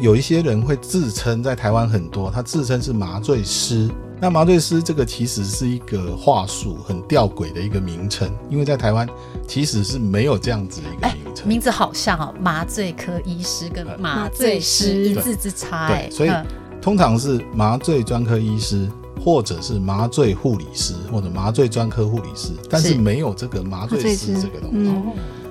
有一些人会自称，在台湾很多，他自称是麻醉师。那麻醉师这个其实是一个话术，很吊诡的一个名称，因为在台湾其实是没有这样子的一个名称。名字好像哦，麻醉科医师跟麻醉师一字之差。对，所以通常是麻醉专科医师，或者是麻醉护理师，或者麻醉专科护理师，但是没有这个麻醉师这个东西。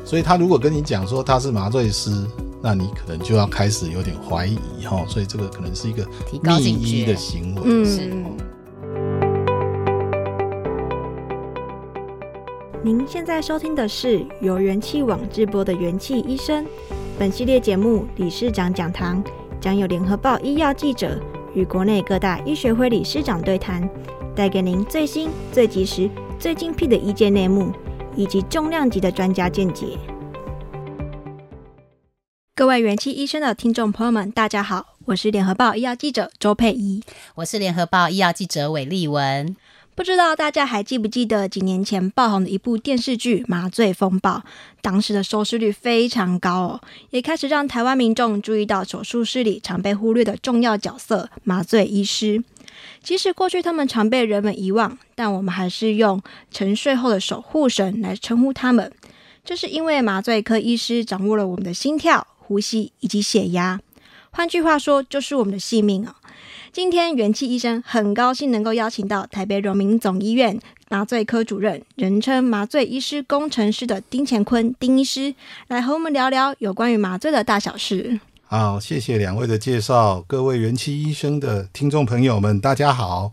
所以他如果跟你讲说他是麻醉师。那你可能就要开始有点怀疑哈，所以这个可能是一个密医的行为。嗯，是。您现在收听的是由元气网直播的元气医生。本系列节目理事长讲堂将有联合报医药记者与国内各大医学会理事长对谈，带给您最新、最及时、最精辟的医界内幕，以及重量级的专家见解。各位元气医生的听众朋友们，大家好，我是联合报医药记者周佩仪，我是联合报医药记者韦丽文。不知道大家还记不记得几年前爆红的一部电视剧《麻醉风暴》，当时的收视率非常高哦，也开始让台湾民众注意到手术室里常被忽略的重要角色——麻醉医师。即使过去他们常被人们遗忘，但我们还是用沉睡后的守护神来称呼他们，这是因为麻醉科医师掌握了我们的心跳。呼吸以及血压，换句话说，就是我们的性命哦。今天元气医生很高兴能够邀请到台北荣民总医院麻醉科主任，人称麻醉医师工程师的丁乾坤丁医师，来和我们聊聊有关于麻醉的大小事。好，谢谢两位的介绍，各位元气医生的听众朋友们，大家好。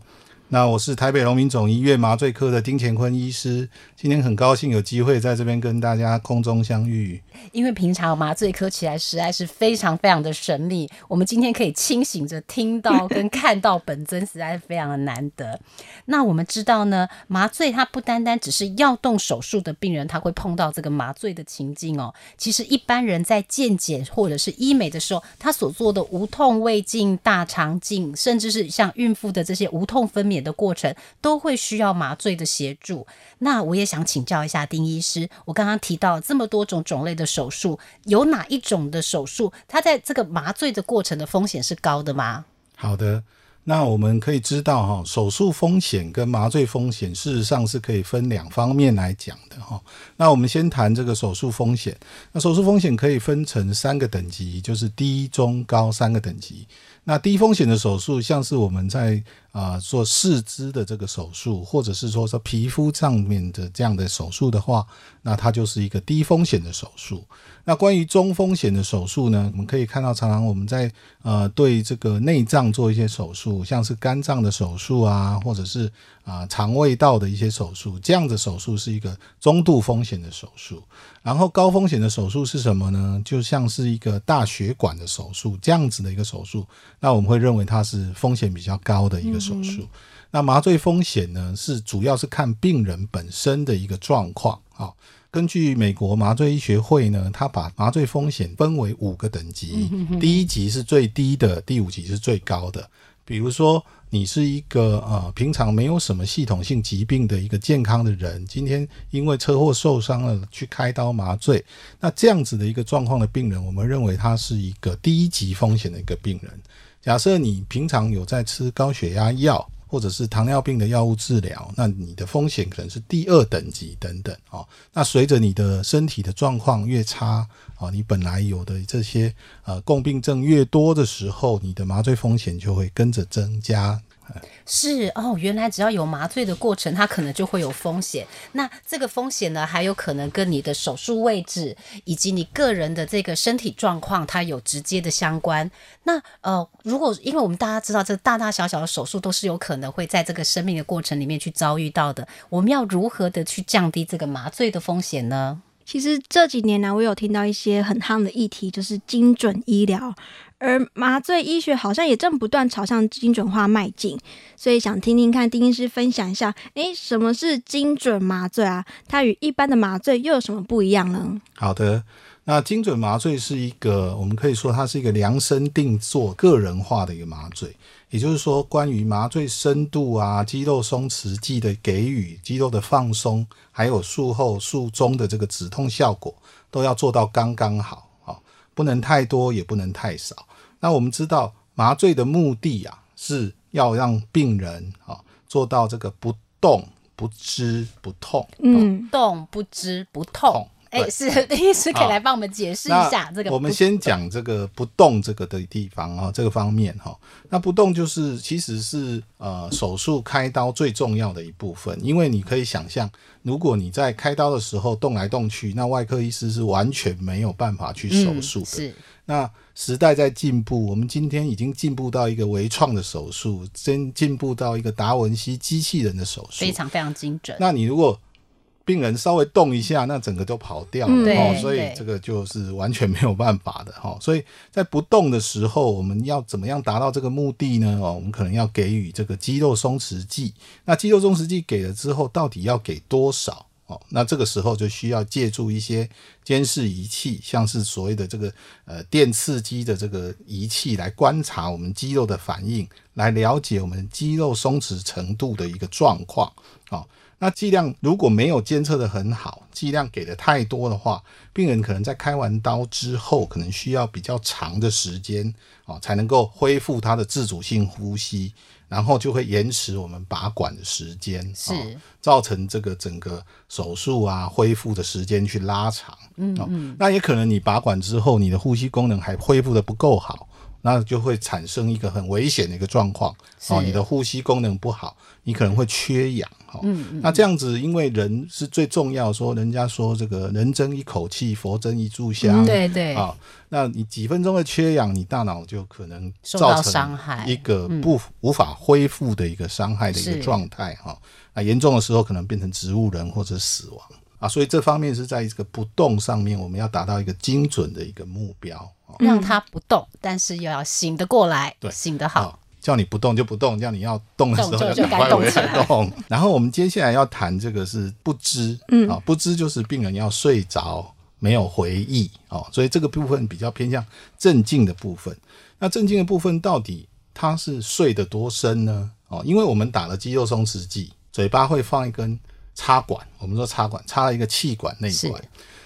那我是台北荣民总医院麻醉科的丁乾坤医师，今天很高兴有机会在这边跟大家空中相遇。因为平常麻醉科起来实在是非常非常的神秘，我们今天可以清醒着听到跟看到本尊，实在是非常的难得。那我们知道呢，麻醉它不单单只是要动手术的病人，他会碰到这个麻醉的情境哦。其实一般人在健检或者是医美的时候，他所做的无痛胃镜、大肠镜，甚至是像孕妇的这些无痛分娩。的过程都会需要麻醉的协助。那我也想请教一下丁医师，我刚刚提到这么多种种类的手术，有哪一种的手术，它在这个麻醉的过程的风险是高的吗？好的，那我们可以知道哈，手术风险跟麻醉风险事实上是可以分两方面来讲的哈。那我们先谈这个手术风险。那手术风险可以分成三个等级，就是低、中、高三个等级。那低风险的手术，像是我们在啊、做四肢的这个手术，或者是说说皮肤上面的这样的手术的话，那它就是一个低风险的手术。那关于中风险的手术呢，我们可以看到，常常我们在呃对这个内脏做一些手术，像是肝脏的手术啊，或者是啊肠胃道的一些手术，这样的手术是一个中度风险的手术。然后高风险的手术是什么呢？就像是一个大血管的手术这样子的一个手术，那我们会认为它是风险比较高的一个手术。那麻醉风险呢，是主要是看病人本身的一个状况啊。根据美国麻醉医学会呢，它把麻醉风险分为五个等级，第一级是最低的，第五级是最高的。比如说，你是一个呃平常没有什么系统性疾病的一个健康的人，今天因为车祸受伤了去开刀麻醉，那这样子的一个状况的病人，我们认为他是一个低级风险的一个病人。假设你平常有在吃高血压药。或者是糖尿病的药物治疗，那你的风险可能是第二等级等等哦。那随着你的身体的状况越差哦，你本来有的这些呃共病症越多的时候，你的麻醉风险就会跟着增加。是哦，原来只要有麻醉的过程，它可能就会有风险。那这个风险呢，还有可能跟你的手术位置以及你个人的这个身体状况，它有直接的相关。那呃，如果因为我们大家知道，这大大小小的手术都是有可能会在这个生命的过程里面去遭遇到的，我们要如何的去降低这个麻醉的风险呢？其实这几年呢，我有听到一些很夯的议题，就是精准医疗，而麻醉医学好像也正不断朝向精准化迈进。所以想听听看丁医师分享一下，诶，什么是精准麻醉啊？它与一般的麻醉又有什么不一样呢？好的。那精准麻醉是一个，我们可以说它是一个量身定做、个人化的一个麻醉。也就是说，关于麻醉深度啊、肌肉松弛剂的给予、肌肉的放松，还有术后术中的这个止痛效果，都要做到刚刚好啊，不能太多，也不能太少。那我们知道，麻醉的目的啊，是要让病人啊做到这个不动、不知、不痛。嗯，动不知不痛。哎，是 丁医师可以来帮我们解释一下这个。我们先讲这个不动这个的地方啊，这个方面哈。那不动就是其实是呃手术开刀最重要的一部分，因为你可以想象，如果你在开刀的时候动来动去，那外科医师是完全没有办法去手术的。是。那时代在进步，我们今天已经进步到一个微创的手术，真进步到一个达文西机器人的手术，非常非常精准。那你如果病人稍微动一下，那整个都跑掉了，嗯哦，所以这个就是完全没有办法的哈。所以在不动的时候，我们要怎么样达到这个目的呢？哦，我们可能要给予这个肌肉松弛剂。那肌肉松弛剂给了之后，到底要给多少？哦，那这个时候就需要借助一些监视仪器，像是所谓的这个呃电刺激的这个仪器来观察我们肌肉的反应，来了解我们肌肉松弛程度的一个状况。哦。那剂量如果没有监测的很好，剂量给的太多的话，病人可能在开完刀之后，可能需要比较长的时间哦，才能够恢复他的自主性呼吸，然后就会延迟我们拔管的时间，是造成这个整个手术啊恢复的时间去拉长。嗯嗯，那也可能你拔管之后，你的呼吸功能还恢复的不够好。那就会产生一个很危险的一个状况哦，你的呼吸功能不好，你可能会缺氧哈。嗯嗯。那这样子，因为人是最重要，说人家说这个人争一口气，佛争一炷香。对对。啊，那你几分钟的缺氧，你大脑就可能造成一个不无法恢复的一个伤害的一个状态哈。那严重的时候可能变成植物人或者死亡啊。所以这方面是在一个不动上面，我们要达到一个精准的一个目标。让它不动，但是又要醒得过来，对，醒得好。叫你不动就不动，叫你要动的时候就赶快动起来。然后我们接下来要谈这个是不知，嗯，啊，不知就是病人要睡着没有回忆哦，所以这个部分比较偏向镇静的部分。那镇静的部分到底他是睡得多深呢？哦，因为我们打了肌肉松弛剂，嘴巴会放一根插管，我们说插管插了一个气管内管，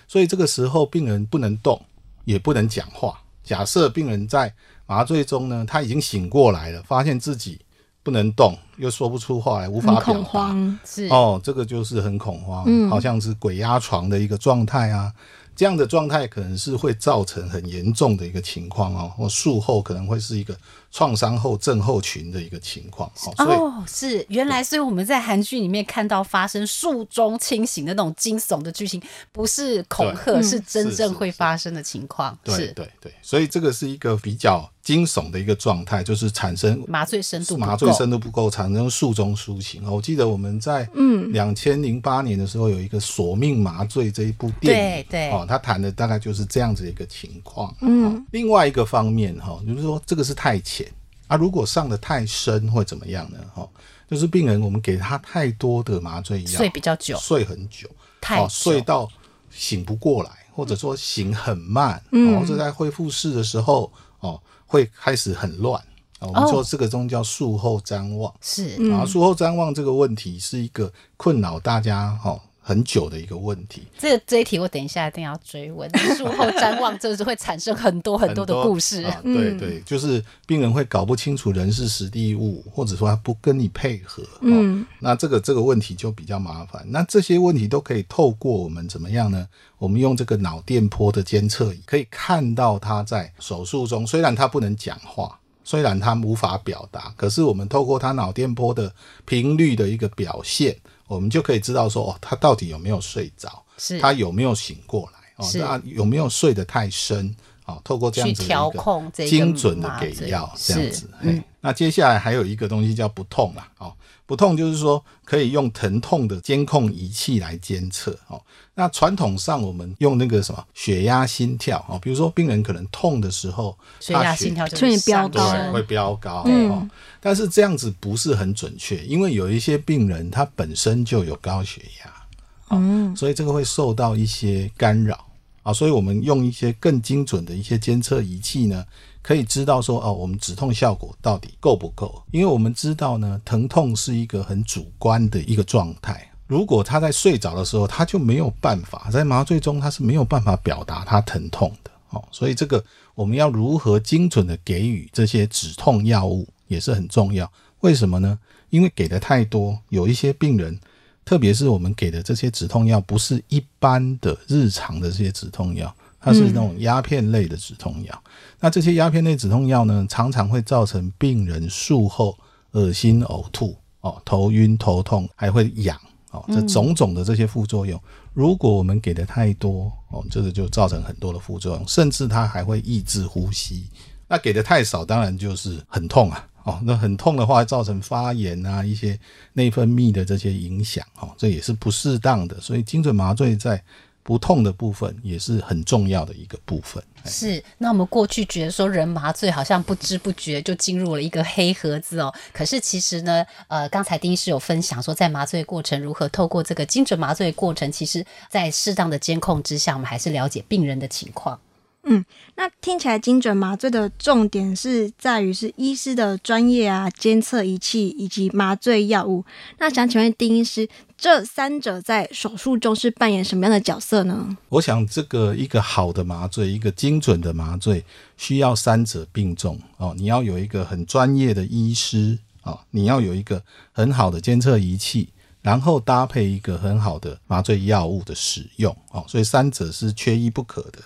所以这个时候病人不能动。也不能讲话。假设病人在麻醉中呢，他已经醒过来了，发现自己不能动，又说不出话来，无法表达，恐慌是哦，这个就是很恐慌，嗯，好像是鬼压床的一个状态啊。这样的状态可能是会造成很严重的一个情况哦，或术后可能会是一个创伤后症候群的一个情况哦。哦，是原来，所以我们在韩剧里面看到发生术中清醒的那种惊悚的剧情，不是恐吓，是真正会发生的情况。对对对，所以这个是一个比较惊悚的一个状态，就是产生麻醉深度麻醉深度不够，产生术中苏醒。我记得我们在嗯两千零八年的时候有一个《索命麻醉》这一部电影，对对哦。他谈的大概就是这样子一个情况。嗯，另外一个方面哈，就是说这个是太浅啊，如果上的太深会怎么样呢？哈，就是病人我们给他太多的麻醉药，睡比较久，睡很久，太久睡到醒不过来，或者说醒很慢，嗯，或者在恢复室的时候哦会开始很乱。我们说这个中叫术后譫妄，是啊，术后譫妄这个问题是一个困扰大家哈。很久的一个问题，这这一题我等一下一定要追问。术后瞻望，这是会产生很多很多的故事。啊、对对，就是病人会搞不清楚人是实地物，或者说他不跟你配合。嗯，哦、那这个这个问题就比较麻烦。那这些问题都可以透过我们怎么样呢？我们用这个脑电波的监测仪，可以看到他在手术中，虽然他不能讲话，虽然他无法表达，可是我们透过他脑电波的频率的一个表现。我们就可以知道说，哦，他到底有没有睡着？是，他有没有醒过来？哦，那有没有睡得太深？哦，透过这样子的一个精准的给药，这样子。嗯，那接下来还有一个东西叫不痛啊。哦，不痛就是说可以用疼痛的监控仪器来监测哦。那传统上我们用那个什么血压、心跳哦，比如说病人可能痛的时候，血压、心跳就会飙高，会飙高嗯、哦。但是这样子不是很准确，因为有一些病人他本身就有高血压，嗯，所以这个会受到一些干扰啊。所以我们用一些更精准的一些监测仪器呢。可以知道说哦，我们止痛效果到底够不够？因为我们知道呢，疼痛是一个很主观的一个状态。如果他在睡着的时候，他就没有办法在麻醉中，他是没有办法表达他疼痛的哦。所以这个我们要如何精准的给予这些止痛药物也是很重要。为什么呢？因为给的太多，有一些病人，特别是我们给的这些止痛药，不是一般的日常的这些止痛药。它是那种鸦片类的止痛药，嗯、那这些鸦片类止痛药呢，常常会造成病人术后恶心、呕吐、哦头晕、头痛，还会痒哦，这种种的这些副作用。嗯、如果我们给的太多哦，这个就造成很多的副作用，甚至它还会抑制呼吸。那给的太少，当然就是很痛啊哦，那很痛的话，造成发炎啊，一些内分泌的这些影响哦，这也是不适当的。所以精准麻醉在不痛的部分也是很重要的一个部分。是，那我们过去觉得说人麻醉好像不知不觉就进入了一个黑盒子哦。可是其实呢，呃，刚才丁医师有分享说，在麻醉过程如何透过这个精准麻醉过程，其实在适当的监控之下，我们还是了解病人的情况。嗯，那听起来精准麻醉的重点是在于是医师的专业啊，监测仪器以及麻醉药物。那想请问丁医师，这三者在手术中是扮演什么样的角色呢？我想，这个一个好的麻醉，一个精准的麻醉，需要三者并重哦。你要有一个很专业的医师哦，你要有一个很好的监测仪器，然后搭配一个很好的麻醉药物的使用哦。所以三者是缺一不可的。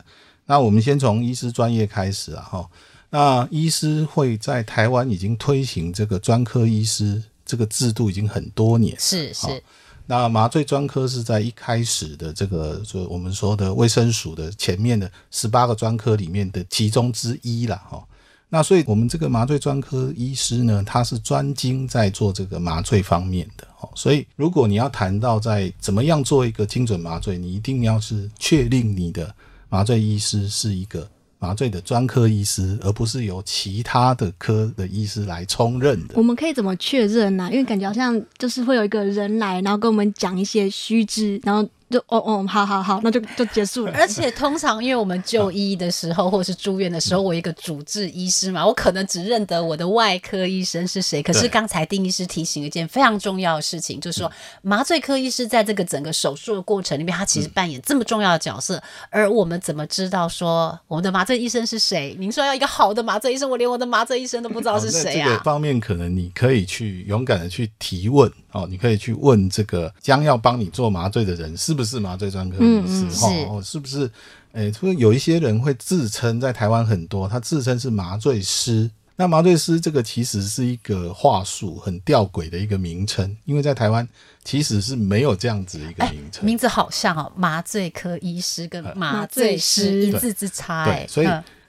那我们先从医师专业开始啊，哈。那医师会在台湾已经推行这个专科医师这个制度已经很多年，是是。那麻醉专科是在一开始的这个，就我们说的卫生署的前面的十八个专科里面的其中之一啦，哈。那所以我们这个麻醉专科医师呢，他是专精在做这个麻醉方面的，哈。所以如果你要谈到在怎么样做一个精准麻醉，你一定要是确定你的。麻醉医师是一个麻醉的专科医师，而不是由其他的科的医师来充任的。我们可以怎么确认呢？因为感觉好像就是会有一个人来，然后跟我们讲一些须知，然后。就哦哦，好好好，那就就结束了。而且通常，因为我们就医的时候，或者是住院的时候，我一个主治医师嘛，我可能只认得我的外科医生是谁。可是刚才丁医师提醒一件非常重要的事情，就是说麻醉科医师在这个整个手术的过程里面，他其实扮演这么重要的角色。而我们怎么知道说我们的麻醉医生是谁？您说要一个好的麻醉医生，我连我的麻醉医生都不知道是谁啊？这个方面可能你可以去勇敢的去提问哦，你可以去问这个将要帮你做麻醉的人是不是麻醉专科。嗯，嗯是哦，是不是？诶、欸，所以有一些人会自称，在台湾很多，他自称是麻醉师。那麻醉师这个其实是一个话术，很吊诡的一个名称，因为在台湾其实是没有这样子一个名称、欸。名字好像哦，麻醉科医师跟麻醉师一字之差。对，所以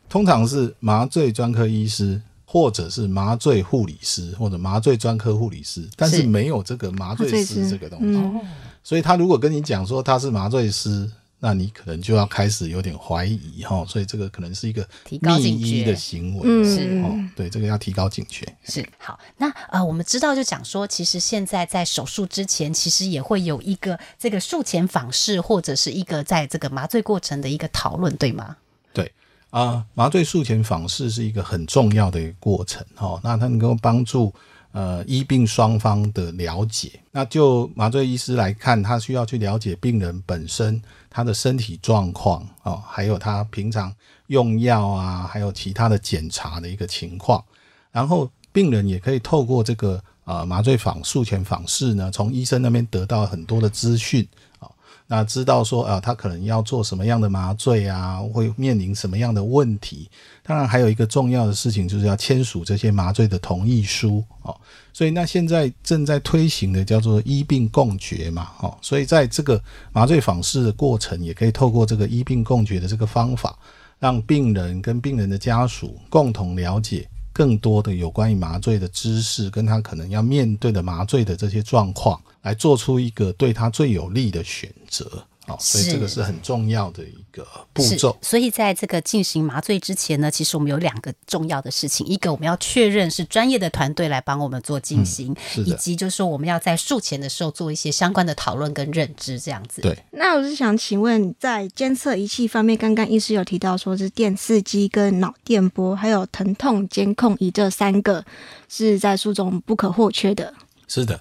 通常是麻醉专科医师，或者是麻醉护理师，或者麻醉专科护理师，但是没有这个麻醉师这个东西。所以他如果跟你讲说他是麻醉师，那你可能就要开始有点怀疑哈。所以这个可能是一个密医的行为，是哦，对，这个要提高警觉。是好，那呃，我们知道就讲说，其实现在在手术之前，其实也会有一个这个术前访视，或者是一个在这个麻醉过程的一个讨论，对吗？啊，麻醉术前访视是一个很重要的一个过程哈。那它能够帮助。呃，医病双方的了解，那就麻醉医师来看，他需要去了解病人本身他的身体状况哦，还有他平常用药啊，还有其他的检查的一个情况，然后病人也可以透过这个呃麻醉访术前访视呢，从医生那边得到很多的资讯。那知道说啊，他可能要做什么样的麻醉啊，会面临什么样的问题？当然，还有一个重要的事情，就是要签署这些麻醉的同意书哦。所以，那现在正在推行的叫做医病共决嘛，哦，所以在这个麻醉访视的过程，也可以透过这个医病共决的这个方法，让病人跟病人的家属共同了解。更多的有关于麻醉的知识，跟他可能要面对的麻醉的这些状况，来做出一个对他最有利的选择。哦，所以这个是很重要的一个步骤。所以在这个进行麻醉之前呢，其实我们有两个重要的事情：一个我们要确认是专业的团队来帮我们做进行，嗯、以及就是说我们要在术前的时候做一些相关的讨论跟认知，这样子。对。那我是想请问，在监测仪器方面，刚刚医师有提到说是电刺激、跟脑电波，还有疼痛监控仪这三个是在术中不可或缺的。是的。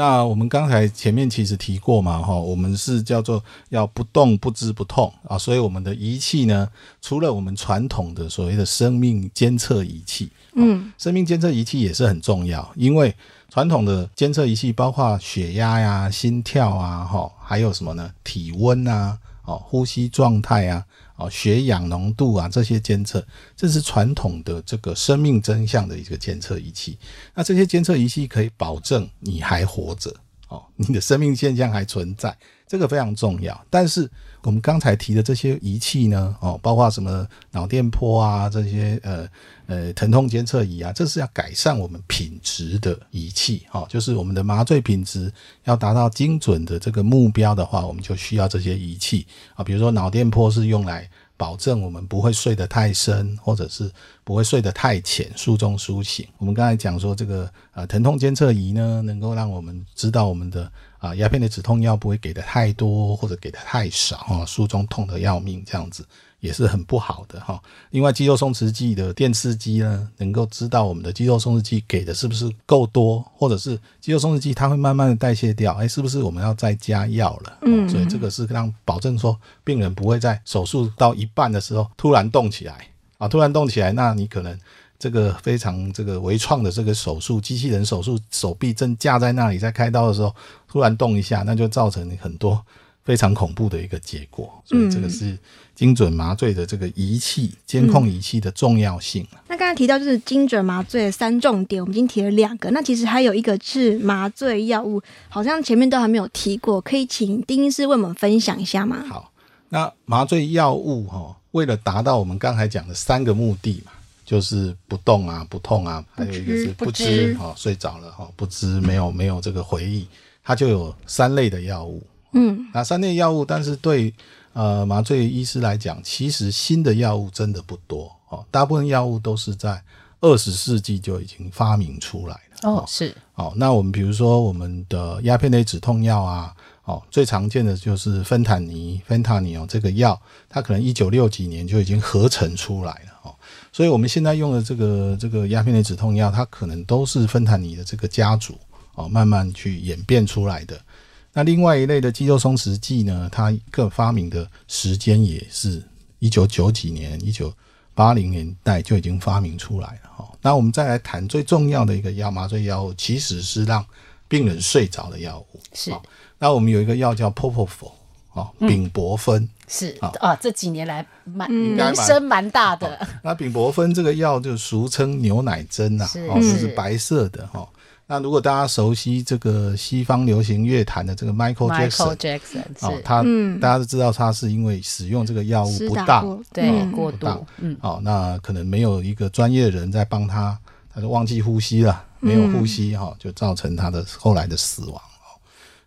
那我们刚才前面其实提过嘛，哈，我们是叫做要不动不知不痛啊，所以我们的仪器呢，除了我们传统的所谓的生命监测仪器，嗯，生命监测仪器也是很重要，因为传统的监测仪器包括血压呀、心跳啊，哈，还有什么呢？体温啊，哦，呼吸状态啊。哦，血氧浓度啊，这些监测，这是传统的这个生命真相的一个监测仪器。那这些监测仪器可以保证你还活着，哦，你的生命现象还存在。这个非常重要，但是我们刚才提的这些仪器呢，哦，包括什么脑电波啊，这些呃呃疼痛监测仪啊，这是要改善我们品质的仪器，哦，就是我们的麻醉品质要达到精准的这个目标的话，我们就需要这些仪器啊，比如说脑电波是用来。保证我们不会睡得太深，或者是不会睡得太浅，术中苏醒。我们刚才讲说，这个呃疼痛监测仪呢，能够让我们知道我们的啊鸦片的止痛药不会给的太多，或者给的太少啊，术中痛得要命这样子。也是很不好的哈。另外，肌肉松弛剂的电刺激呢，能够知道我们的肌肉松弛剂给的是不是够多，或者是肌肉松弛剂它会慢慢的代谢掉，哎，是不是我们要再加药了？嗯，所以这个是让保证说病人不会在手术到一半的时候突然动起来啊，突然动起来，那你可能这个非常这个微创的这个手术，机器人手术，手臂正架在那里在开刀的时候突然动一下，那就造成很多非常恐怖的一个结果。所以这个是。精准麻醉的这个仪器监控仪器的重要性。嗯，那刚才提到就是精准麻醉的三重点，我们已经提了两个。那其实还有一个是麻醉药物，好像前面都还没有提过，可以请丁医师为我们分享一下吗？好，那麻醉药物哈，为了达到我们刚才讲的三个目的嘛，就是不动啊、不痛啊，还有一个是不知哈，睡着了哈，不知没有没有这个回忆，它就有三类的药物。嗯，那三类药物，但是对。呃，麻醉医师来讲，其实新的药物真的不多哦，大部分药物都是在二十世纪就已经发明出来了。哦，是。哦，那我们比如说我们的鸦片类止痛药啊，哦，最常见的就是芬坦尼、芬坦尼哦，这个药它可能一九六几年就已经合成出来了哦，所以我们现在用的这个这个鸦片类止痛药，它可能都是芬坦尼的这个家族哦，慢慢去演变出来的。那另外一类的肌肉松弛剂呢，它更发明的时间也是一九九几年、一九八零年代就已经发明出来了哈。那我们再来谈最重要的一个药，麻醉药物其实是让病人睡着的药物。是。那我们有一个药叫 Propofol 啊，丙泊酚。是啊，这几年来蛮名声蛮大的。那丙泊酚这个药就俗称牛奶针呐，哦，这是白色的哈。那如果大家熟悉这个西方流行乐坛的这个 Michael Jackson，, Michael Jackson 哦，他、嗯、大家都知道他是因为使用这个药物不当，对、嗯、过度，嗯，哦，那可能没有一个专业的人在帮他，他就忘记呼吸了，没有呼吸哈、嗯，就造成他的后来的死亡哦。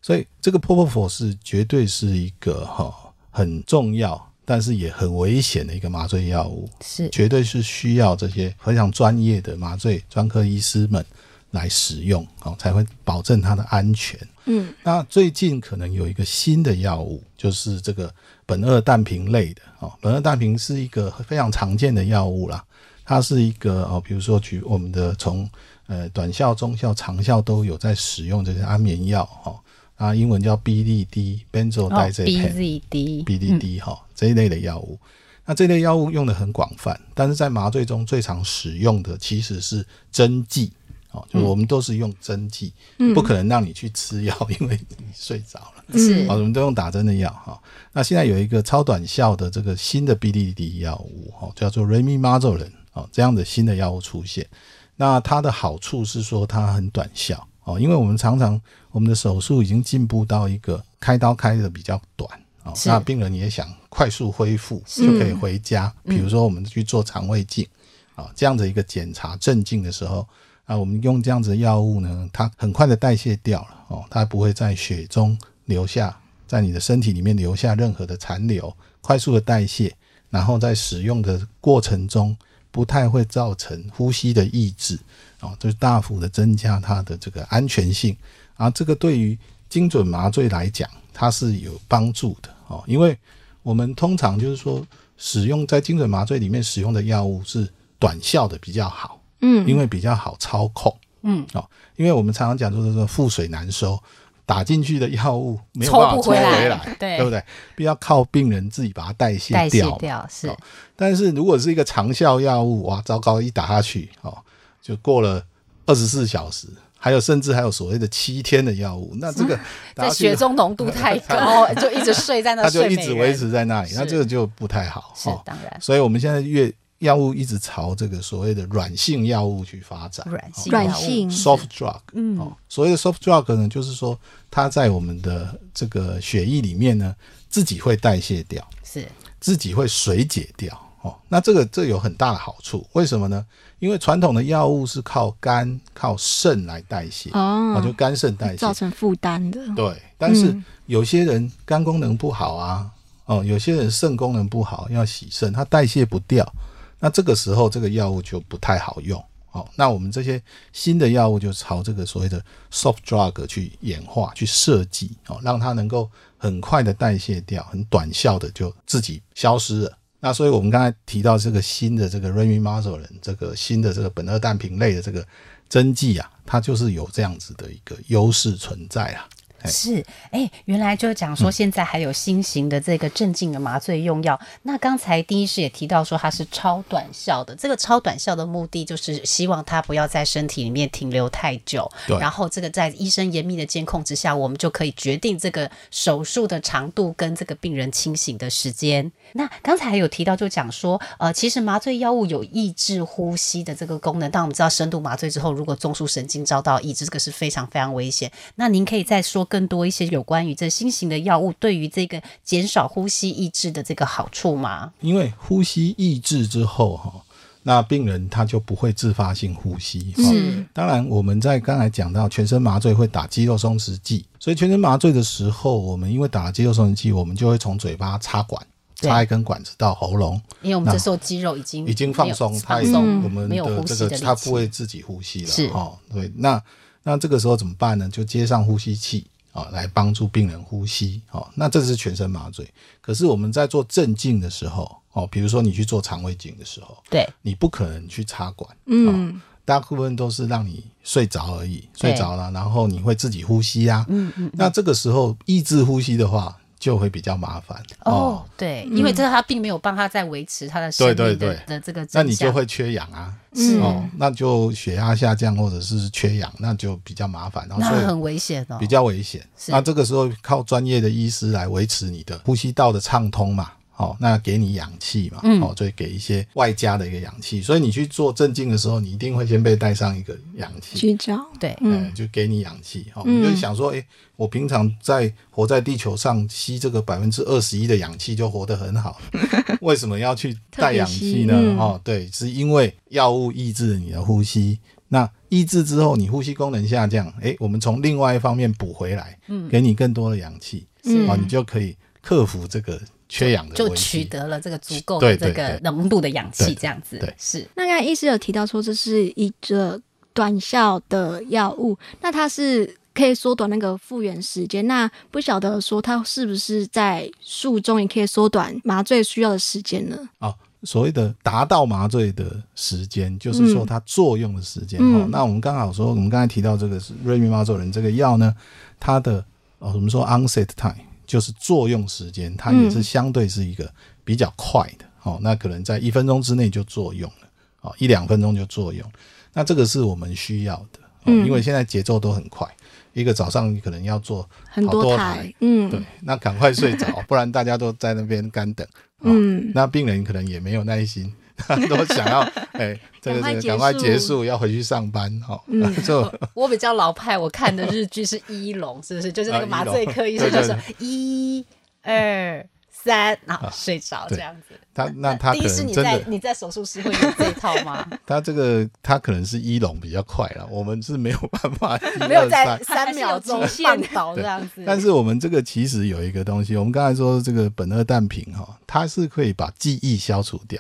所以这个 Propofol 是绝对是一个哈很重要，但是也很危险的一个麻醉药物，是绝对是需要这些非常专业的麻醉专科医师们。来使用哦，才会保证它的安全。嗯，那最近可能有一个新的药物，就是这个苯二氮平类的哦。苯二氮平是一个非常常见的药物啦，它是一个哦，比如说举我们的从呃短效、中效、长效都有在使用这些安眠药哦，啊，英文叫 BDD，benzodiazepine，BDD，BDD 哈这一类的药物。那这类药物用的很广泛，但是在麻醉中最常使用的其实是针剂。哦，就我们都是用针剂，嗯，不可能让你去吃药，因为你睡着了。是，我们都用打针的药哈。那现在有一个超短效的这个新的 BDD 药物，哈，叫做 Remimazolin，哦，这样的新的药物出现。那它的好处是说它很短效哦，因为我们常常我们的手术已经进步到一个开刀开的比较短哦，那病人也想快速恢复就可以回家，比如说我们去做肠胃镜。啊，这样的一个检查镇静的时候，啊，我们用这样子的药物呢，它很快的代谢掉了哦，它不会在血中留下，在你的身体里面留下任何的残留，快速的代谢，然后在使用的过程中不太会造成呼吸的抑制，哦，就是大幅的增加它的这个安全性，啊，这个对于精准麻醉来讲，它是有帮助的哦，因为我们通常就是说使用在精准麻醉里面使用的药物是。短效的比较好，嗯，因为比较好操控，嗯，哦，因为我们常常讲就是说覆水难收，打进去的药物没有办法抽回来，回来对，对不对？必要靠病人自己把它代谢掉，代谢掉是、哦。但是如果是一个长效药物，哇，糟糕，一打下去，哦，就过了二十四小时，还有甚至还有所谓的七天的药物，那这个 在血中浓度太高，就一直睡在那，它就一直维持在那里，那这个就不太好，是当然。所以我们现在越药物一直朝这个所谓的软性药物去发展，软性软性。soft drug，嗯，哦，所谓的 soft drug 呢，就是说它在我们的这个血液里面呢，自己会代谢掉，是。自己会水解掉，哦，那这个这有很大的好处，为什么呢？因为传统的药物是靠肝、靠肾来代谢，哦，就肝肾代谢造成负担的，对。但是有些人肝功能不好啊，哦，有些人肾功能不好，要洗肾，它代谢不掉。那这个时候，这个药物就不太好用。哦，那我们这些新的药物就朝这个所谓的 soft drug 去演化、去设计，哦，让它能够很快的代谢掉，很短效的就自己消失了。那所以我们刚才提到这个新的这个 Remifemin 这个新的这个苯二氮平类的这个针剂啊，它就是有这样子的一个优势存在啊。是，哎、欸，原来就是讲说现在还有新型的这个镇静的麻醉用药。嗯、那刚才第一是也提到说它是超短效的，这个超短效的目的就是希望它不要在身体里面停留太久。对。然后这个在医生严密的监控之下，我们就可以决定这个手术的长度跟这个病人清醒的时间。那刚才还有提到就讲说，呃，其实麻醉药物有抑制呼吸的这个功能，但我们知道深度麻醉之后，如果中枢神经遭到抑制，这个是非常非常危险。那您可以再说。更多一些有关于这新型的药物对于这个减少呼吸抑制的这个好处吗？因为呼吸抑制之后哈，那病人他就不会自发性呼吸。是，当然我们在刚才讲到全身麻醉会打肌肉松弛剂，所以全身麻醉的时候，我们因为打了肌肉松弛剂，我们就会从嘴巴插管，插一根管子到喉咙。因为我们这时候肌肉已经已经放松，它已经我们的这个它不会自己呼吸了。是哦，对，那那这个时候怎么办呢？就接上呼吸器。啊，来帮助病人呼吸。哦，那这是全身麻醉。可是我们在做镇静的时候，哦，比如说你去做肠胃镜的时候，对，你不可能去插管。嗯，大部分都是让你睡着而已，睡着了，然后你会自己呼吸啊。嗯嗯。那这个时候抑制呼吸的话，就会比较麻烦哦，哦。对，因为这他并没有帮他在维持他的对对对的这个，那你就会缺氧啊。是哦，那就血压下降或者是缺氧，那就比较麻烦，然后所以那很危险哦，比较危险。那这个时候靠专业的医师来维持你的呼吸道的畅通嘛。哦，那给你氧气嘛，嗯、哦，所以给一些外加的一个氧气，所以你去做镇静的时候，你一定会先被带上一个氧气，聚焦对，嗯，就给你氧气，哦，你就想说，哎、欸，我平常在活在地球上吸这个百分之二十一的氧气就活得很好，为什么要去带氧气呢？嗯、哦，对，是因为药物抑制了你的呼吸，那抑制之后你呼吸功能下降，哎、欸，我们从另外一方面补回来，嗯，给你更多的氧气，嗯，哦，你就可以克服这个。缺氧的就取得了这个足够的这个浓度的氧气，这样子对，是。那刚才医师有提到说，这是一个短效的药物，那它是可以缩短那个复原时间。那不晓得说它是不是在术中也可以缩短麻醉需要的时间呢？哦，所谓的达到麻醉的时间，就是说它作用的时间。哦、嗯，那我们刚好说，我们刚才提到这个是瑞米马佐人这个药呢，它的哦，我们说 onset time。就是作用时间，它也是相对是一个比较快的，哦，那可能在一分钟之内就作用了，哦，一两分钟就作用，那这个是我们需要的，因为现在节奏都很快，一个早上你可能要做好多台，嗯，对，那赶快睡着，不然大家都在那边干等，嗯，那病人可能也没有耐心。都想要 哎，这个这个赶快结束，要回去上班哈。嗯，就我，我比较老派，我看的日剧是一龙，是不是？就是那个麻醉科医生 就说一二三，然后睡着这样子。他那他第一是，你在你在手术室会用这一套吗？他这个他可能是一龙比较快了，我们是没有办法没有在三秒钟绊倒这样子。但是我们这个其实有一个东西，我们刚才说这个苯二氮平哈，它是可以把记忆消除掉，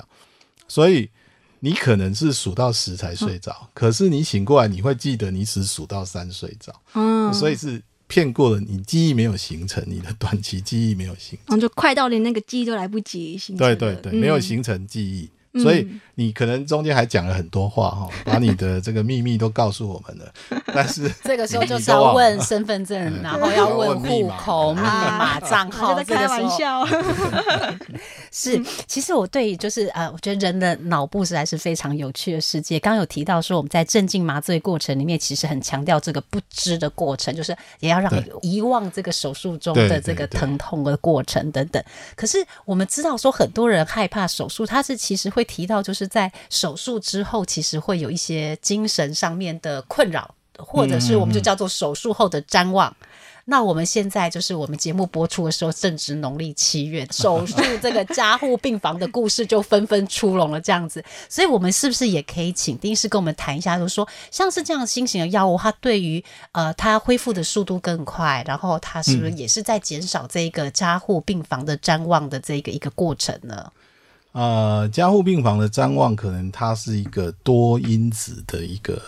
所以你可能是数到十才睡着，嗯、可是你醒过来你会记得你只数到三睡着，嗯，所以是。骗过了你，记忆没有形成，你的短期记忆没有形成，然后就快到连那个记忆都来不及形成。对对对，没有形成记忆。嗯所以你可能中间还讲了很多话哈，把你的这个秘密都告诉我们了。但是 这个时候就是要问身份证，然后要问户口密码、账号。在开玩笑。是，其实我对就是呃，我觉得人的脑部实在是非常有趣的世界。刚刚有提到说，我们在镇静麻醉过程里面，其实很强调这个不知的过程，就是也要让你遗忘这个手术中的这个疼痛的过程等等。可是我们知道说，很多人害怕手术，他是其实会。提到就是在手术之后，其实会有一些精神上面的困扰，或者是我们就叫做手术后的瞻望。嗯、那我们现在就是我们节目播出的时候，正值农历七月，手术 这个加护病房的故事就纷纷出笼了，这样子。所以，我们是不是也可以请丁医师跟我们谈一下，就是说，像是这样新型的药物，它对于呃它恢复的速度更快，然后它是不是也是在减少这个加护病房的瞻望的这个一个过程呢？呃，加护病房的瞻望可能它是一个多因子的一个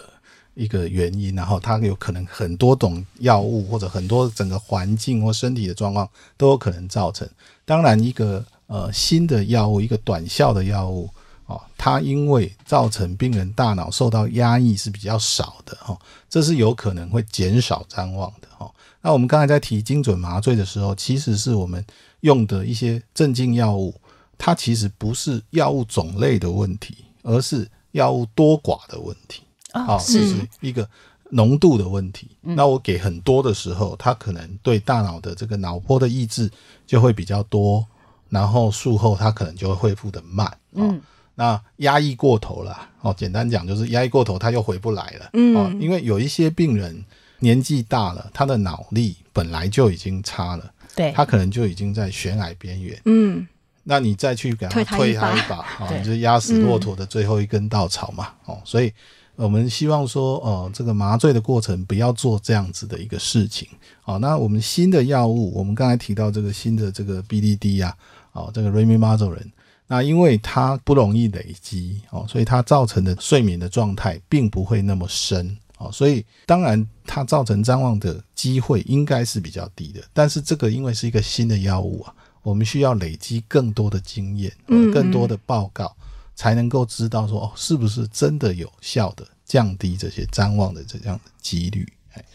一个原因，然后它有可能很多种药物或者很多整个环境或身体的状况都有可能造成。当然，一个呃新的药物，一个短效的药物哦，它因为造成病人大脑受到压抑是比较少的哦，这是有可能会减少譫妄的哦。那我们刚才在提精准麻醉的时候，其实是我们用的一些镇静药物。它其实不是药物种类的问题，而是药物多寡的问题。啊、哦，是，是一个浓度的问题。嗯、那我给很多的时候，它可能对大脑的这个脑波的抑制就会比较多，然后术后它可能就会恢复的慢。哦、嗯，那压抑过头了。哦，简单讲就是压抑过头，它又回不来了。嗯、哦，因为有一些病人年纪大了，他的脑力本来就已经差了，对，他可能就已经在悬崖边缘。嗯。那你再去给他推他一把啊，你就压死骆驼的最后一根稻草嘛。哦，所以我们希望说，哦，这个麻醉的过程不要做这样子的一个事情。哦，那我们新的药物，我们刚才提到这个新的这个 BDD 啊，哦，这个 Remimazolam，那因为它不容易累积，哦，所以它造成的睡眠的状态并不会那么深。哦，所以当然它造成譫妄的机会应该是比较低的。但是这个因为是一个新的药物啊。我们需要累积更多的经验，更多的报告，嗯嗯，才能够知道说哦，是不是真的有效的降低这些譫妄的这样的几率。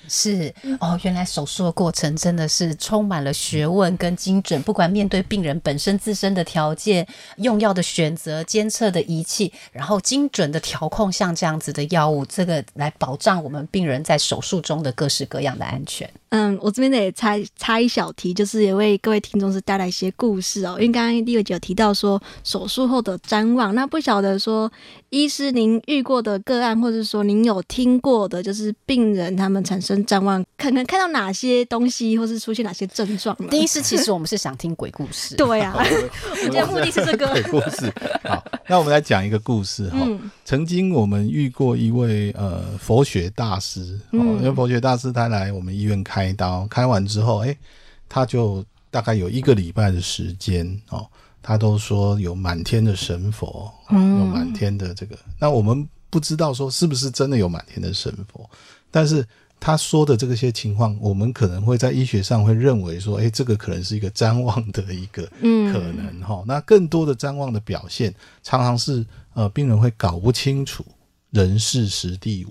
是哦，原来手术的过程真的是充满了学问跟精准。不管面对病人本身自身的条件、用药的选择、监测的仪器，然后精准的调控像这样子的药物，这个来保障我们病人在手术中的各式各样的安全。嗯，我这边也猜猜一小题，就是也为各位听众是带来一些故事哦。因为刚刚第二集有提到说手术后的瞻望，那不晓得说医师您遇过的个案，或者说您有听过的，就是病人他们产生。瞻望可能看到哪些东西，或是出现哪些症状？第一是，其实我们是想听鬼故事。对啊，我们的目的是这个鬼故事。好，那我们来讲一个故事哈。嗯、曾经我们遇过一位呃佛学大师，嗯、因为佛学大师他来我们医院开刀，开完之后，哎、欸，他就大概有一个礼拜的时间哦，他都说有满天的神佛，嗯、有满天的这个。那我们不知道说是不是真的有满天的神佛，但是。他说的这个些情况，我们可能会在医学上会认为说，诶，这个可能是一个瞻望的一个可能哈。嗯、那更多的瞻望的表现，常常是呃，病人会搞不清楚人事时地物。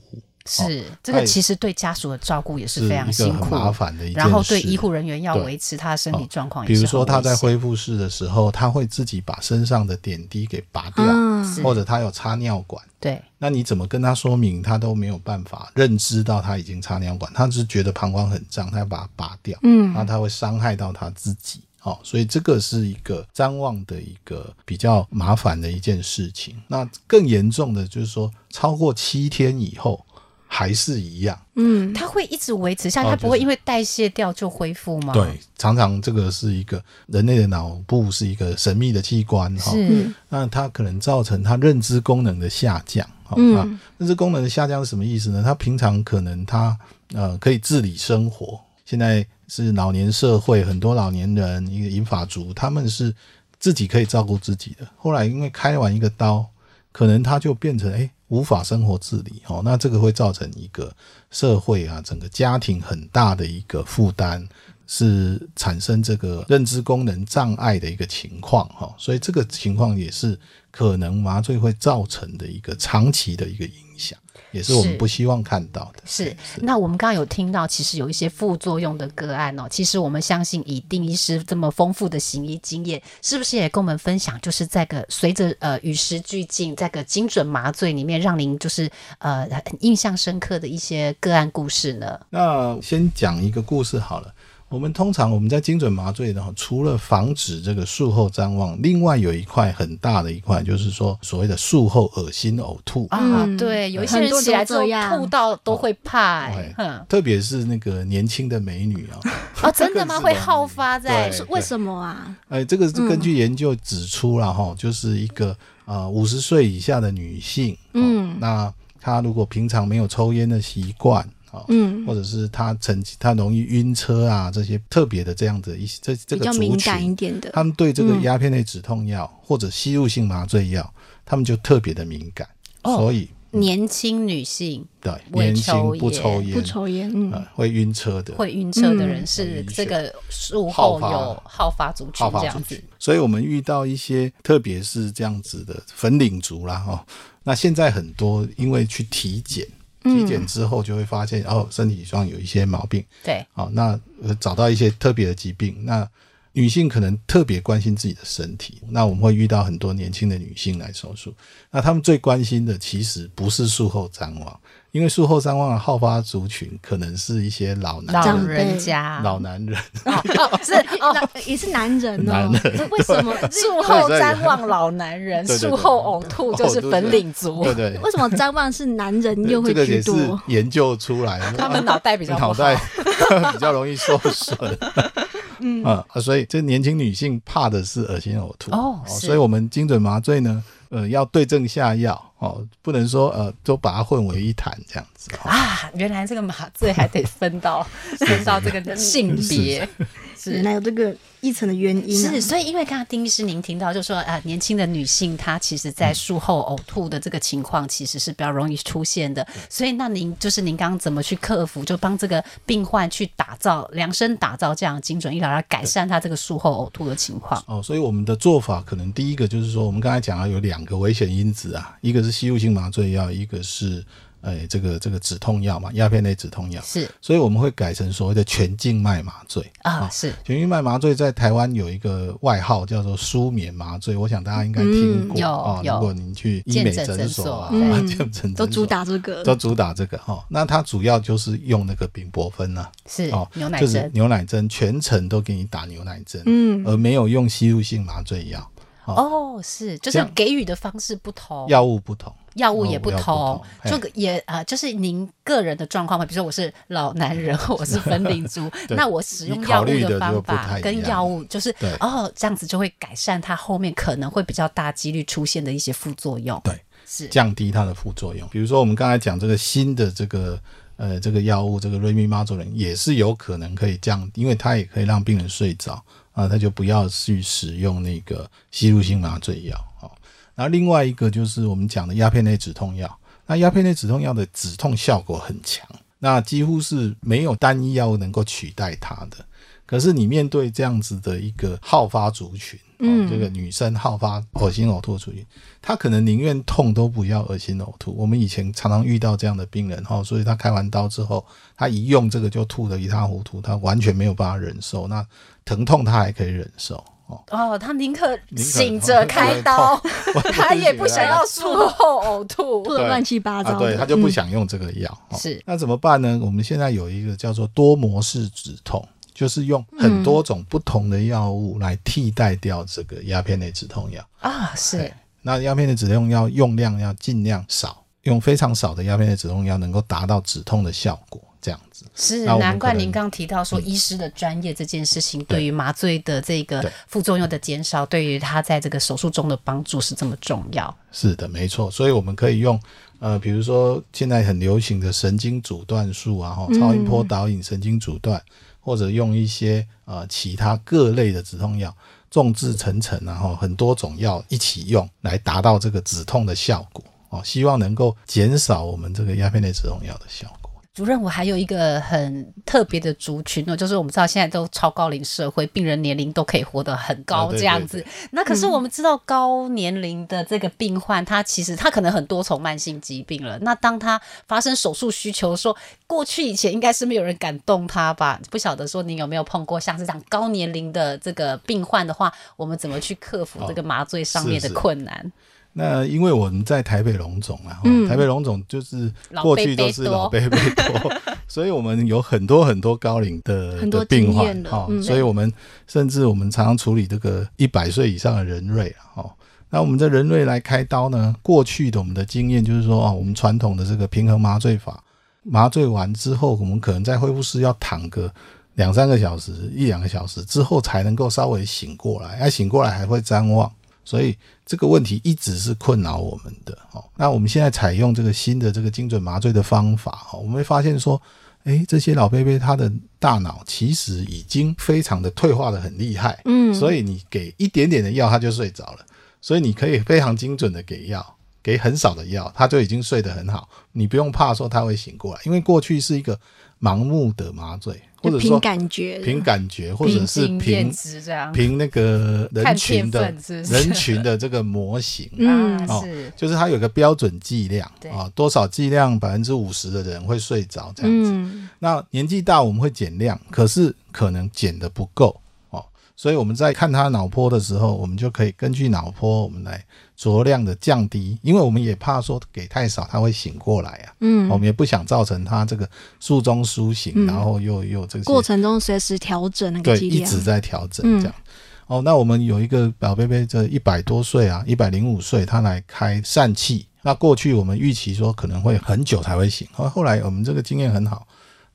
是，这个其实对家属的照顾也是非常辛苦、麻烦的一件事。然后对医护人员要维持他的身体状况，比如说他在恢复室的时候，他会自己把身上的点滴给拔掉，嗯、或者他有插尿管。对，那你怎么跟他说明，他都没有办法认知到他已经插尿管，他只是觉得膀胱很胀，他要把它拔掉。嗯，那他会伤害到他自己。好，所以这个是一个张望的一个比较麻烦的一件事情。那更严重的就是说，超过七天以后。还是一样。嗯，它会一直维持下它不会因为代谢掉就恢复吗？对，常常这个是一个人类的脑部是一个神秘的器官哈，是那它可能造成它认知功能的下降。哈、嗯那认知功能的下降是什么意思呢？他平常可能他呃可以自理生活，现在是老年社会，很多老年人一个银发族，他们是自己可以照顾自己的。后来因为开完一个刀，可能他就变成哎、欸、无法生活自理哦，那这个会造成一个社会啊整个家庭很大的一个负担。是产生这个认知功能障碍的一个情况哈，所以这个情况也是可能麻醉会造成的一个长期的一个影响，也是我们不希望看到的。是，那我们刚刚有听到，其实有一些副作用的个案哦。其实我们相信，以丁医师这么丰富的行医经验，是不是也跟我们分享，就是在个随着呃与时俱进，在个精准麻醉里面，让您就是呃很印象深刻的一些个案故事呢？那先讲一个故事好了。我们通常我们在精准麻醉的话，除了防止这个术后譫妄，另外有一块很大的一块，就是说所谓的术后恶心呕吐。啊，嗯对，有一些人起来之后吐到都会怕、欸，哎、嗯，特别是那个年轻的美女啊，哦，真的吗？会好发在对为什么啊？哎，这个是根据研究指出了哈、嗯，就是一个啊五十岁以下的女性，嗯，那她如果平常没有抽烟的习惯。嗯，或者是他曾经他容易晕车啊，这些特别的这样子一些这这个族群，比较敏感一点的，他们对这个鸦片类止痛药、嗯、或者吸入性麻醉药，他们就特别的敏感。哦、所以年轻女性对年轻不抽烟。不抽烟，嗯，呃、会晕车的，会晕车的人是这个术后有好发族群这样子。所以我们遇到一些特别是这样子的粉领族啦哈，那现在很多因为去体检。体检之后就会发现，哦，身体上有一些毛病。对，好，那找到一些特别的疾病。那女性可能特别关心自己的身体。那我们会遇到很多年轻的女性来手术。那她们最关心的其实不是术后譫妄，因为术后譫妄的好发族群可能是一些老男老人家、老男人。哦、是哦，也是男人哦。男人为什么术后瞻望老男人，术后呕吐就是粉领族？对对，对。为什么瞻望是男人又会居多？这个也是研究出来的。他们脑袋比较脑袋 比较容易受损。嗯啊，所以这年轻女性怕的是恶心呕吐哦，所以我们精准麻醉呢，呃，要对症下药哦，不能说呃都把它混为一谈这样子。啊。原来这个麻醉还得分到 分到这个性别，是原来有这个一层的原因、啊。是，所以因为刚刚丁医师您听到就说啊，年轻的女性她其实在术后呕吐的这个情况其实是比较容易出现的，所以那您就是您刚刚怎么去克服，就帮这个病患去打造量身打造这样精准医疗来改善他这个术后呕吐的情况。哦，所以我们的做法可能第一个就是说，我们刚才讲了有两个危险因子啊，一个是吸入性麻醉药，一个是。哎，这个这个止痛药嘛，鸦片类止痛药是，所以我们会改成所谓的全静脉麻醉啊，是全静脉麻醉在台湾有一个外号叫做舒眠麻醉，我想大家应该听过、啊。如果您去医美诊所啊，嗯、健诊都主打这个，都主打这个哈。那它主要就是用那个丙泊酚啊，是哦，牛奶针，就是牛奶针，全程都给你打牛奶针，嗯，而没有用吸入性麻醉药。哦，是，就是给予的方式不同，药物不同。药物也不同，这个也呃，就是您个人的状况嘛。比如说我是老男人，我是粉领族，那我使用药物的方法跟药物就是哦，这样子就会改善它后面可能会比较大几率出现的一些副作用。对，是降低它的副作用。比如说我们刚才讲这个新的这个呃这个药物，这个瑞米妈唑林也是有可能可以降，因为它也可以让病人睡着啊，他就不要去使用那个吸入性麻醉药。然后另外一个就是我们讲的鸦片类止痛药，那鸦片类止痛药的止痛效果很强，那几乎是没有单一药物能够取代它的。可是你面对这样子的一个好发族群，嗯，这个女生好发恶心呕吐族群，她可能宁愿痛都不要恶心呕吐。我们以前常常遇到这样的病人哈，所以她开完刀之后，她一用这个就吐得一塌糊涂，她完全没有办法忍受。那疼痛她还可以忍受。哦，他宁可醒着开刀，他也不想要术后呕吐，吐得乱七八糟。对，他就不想用这个药。是，那怎么办呢？我们现在有一个叫做多模式止痛，就是用很多种不同的药物来替代掉这个鸦片类止痛药啊。是，那鸦片类止痛药用量要尽量少。用非常少的鸦片类止痛药能够达到止痛的效果。这样子是难怪您刚刚提到说，医师的专业这件事情，对于麻醉的这个副作用的减少，对于他在这个手术中的帮助是这么重要。是的，没错。所以我们可以用呃，比如说现在很流行的神经阻断术啊，哈，超音波导引神经阻断，嗯、或者用一些呃其他各类的止痛药，众志成城，然后很多种药一起用来达到这个止痛的效果哦，希望能够减少我们这个鸦片类止痛药的效果。主任，我还有一个很特别的族群呢，就是我们知道现在都超高龄社会，病人年龄都可以活得很高这样子。那可是我们知道高年龄的这个病患，他其实他可能很多重慢性疾病了。那当他发生手术需求的时候，过去以前应该是没有人敢动他吧？不晓得说你有没有碰过像是这样高年龄的这个病患的话，我们怎么去克服这个麻醉上面的困难？哦那因为我们在台北龙总啊，嗯、台北龙总就是过去都是老伯伯多，所以我们有很多很多高龄的的病患哈，嗯、所以我们甚至我们常常处理这个一百岁以上的人瑞啊，哈，那我们的人瑞来开刀呢，过去的我们的经验就是说啊，我们传统的这个平衡麻醉法，麻醉完之后，我们可能在恢复室要躺个两三个小时，一两个小时之后才能够稍微醒过来，要醒过来还会张望。所以这个问题一直是困扰我们的哦。那我们现在采用这个新的这个精准麻醉的方法哦，我们会发现说，诶，这些老伯伯他的大脑其实已经非常的退化的很厉害，嗯，所以你给一点点的药他就睡着了，所以你可以非常精准的给药，给很少的药他就已经睡得很好，你不用怕说他会醒过来，因为过去是一个盲目的麻醉。或者说凭感觉，凭感觉，或者是凭凭那个人群的人群的这个模型，嗯，哦，就是它有个标准剂量啊，多少剂量百分之五十的人会睡着这样子。那年纪大我们会减量，可是可能减的不够哦，所以我们在看他脑波的时候，我们就可以根据脑波我们来。酌量的降低，因为我们也怕说给太少他会醒过来啊。嗯，我们也不想造成他这个术中苏醒，嗯、然后又又这个过程中随时调整那个剂量，对，一直在调整这样。嗯、哦，那我们有一个宝贝贝，这一百多岁啊，一百零五岁，他来开疝气。那过去我们预期说可能会很久才会醒，后后来我们这个经验很好，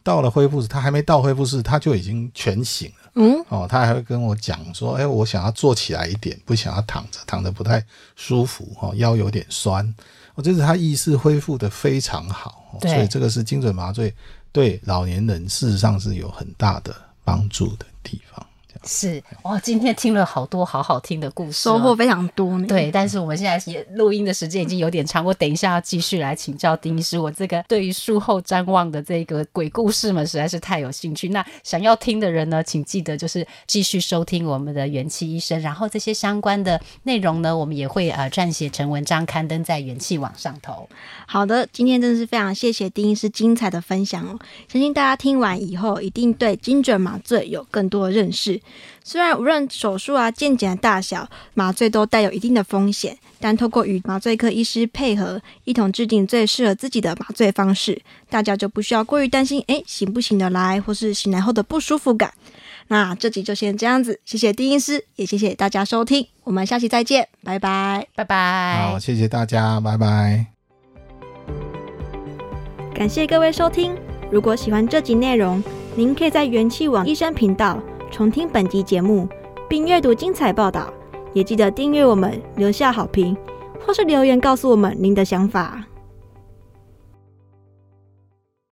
到了恢复室，他还没到恢复室，他就已经全醒了。嗯，哦，他还会跟我讲说，哎，我想要坐起来一点，不想要躺着，躺着不太舒服，哈，腰有点酸。我这是他意识恢复的非常好，哦所以这个是精准麻醉对老年人事实上是有很大的帮助的地方。是哇，今天听了好多好好听的故事，收获非常多。对，但是我们现在也录音的时间已经有点长，我等一下要继续来请教丁医师。我这个对于术后瞻望的这个鬼故事们实在是太有兴趣。那想要听的人呢，请记得就是继续收听我们的元气医生，然后这些相关的内容呢，我们也会呃撰写成文章刊登在元气网上头。好的，今天真的是非常谢谢丁医师精彩的分享哦，相信大家听完以后一定对精准麻醉有更多的认识。虽然无论手术啊、健检的大小，麻醉都带有一定的风险，但透过与麻醉科医师配合，一同制定最适合自己的麻醉方式，大家就不需要过于担心，哎，醒不醒得来，或是醒来后的不舒服感。那这集就先这样子，谢谢丁医师，也谢谢大家收听，我们下期再见，拜拜，拜拜。好，谢谢大家，拜拜。感谢各位收听，如果喜欢这集内容，您可以在元气网医生频道。重听本集节目，并阅读精彩报道，也记得订阅我们，留下好评，或是留言告诉我们您的想法。